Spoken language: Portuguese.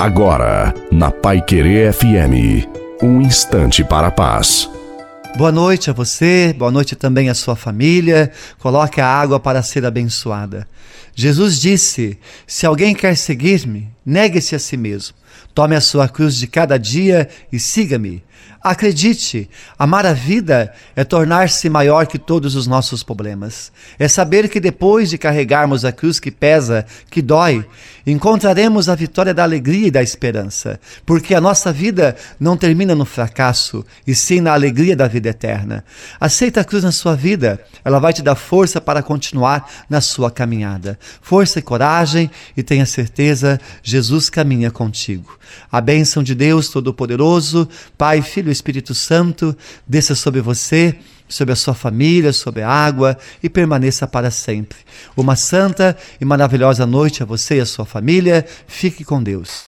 Agora, na Pai Querer FM, um instante para a paz. Boa noite a você, boa noite também à sua família. Coloque a água para ser abençoada. Jesus disse: Se alguém quer seguir-me, negue-se a si mesmo. Tome a sua cruz de cada dia e siga-me. Acredite, amar a vida é tornar-se maior que todos os nossos problemas. É saber que depois de carregarmos a cruz que pesa, que dói, encontraremos a vitória da alegria e da esperança. Porque a nossa vida não termina no fracasso, e sim na alegria da vida eterna. Aceita a cruz na sua vida, ela vai te dar força para continuar na sua caminhada. Força e coragem, e tenha certeza, Jesus caminha contigo. A bênção de Deus Todo-Poderoso, Pai, Filho e Espírito Santo, desça sobre você, sobre a sua família, sobre a água e permaneça para sempre. Uma santa e maravilhosa noite a você e a sua família. Fique com Deus.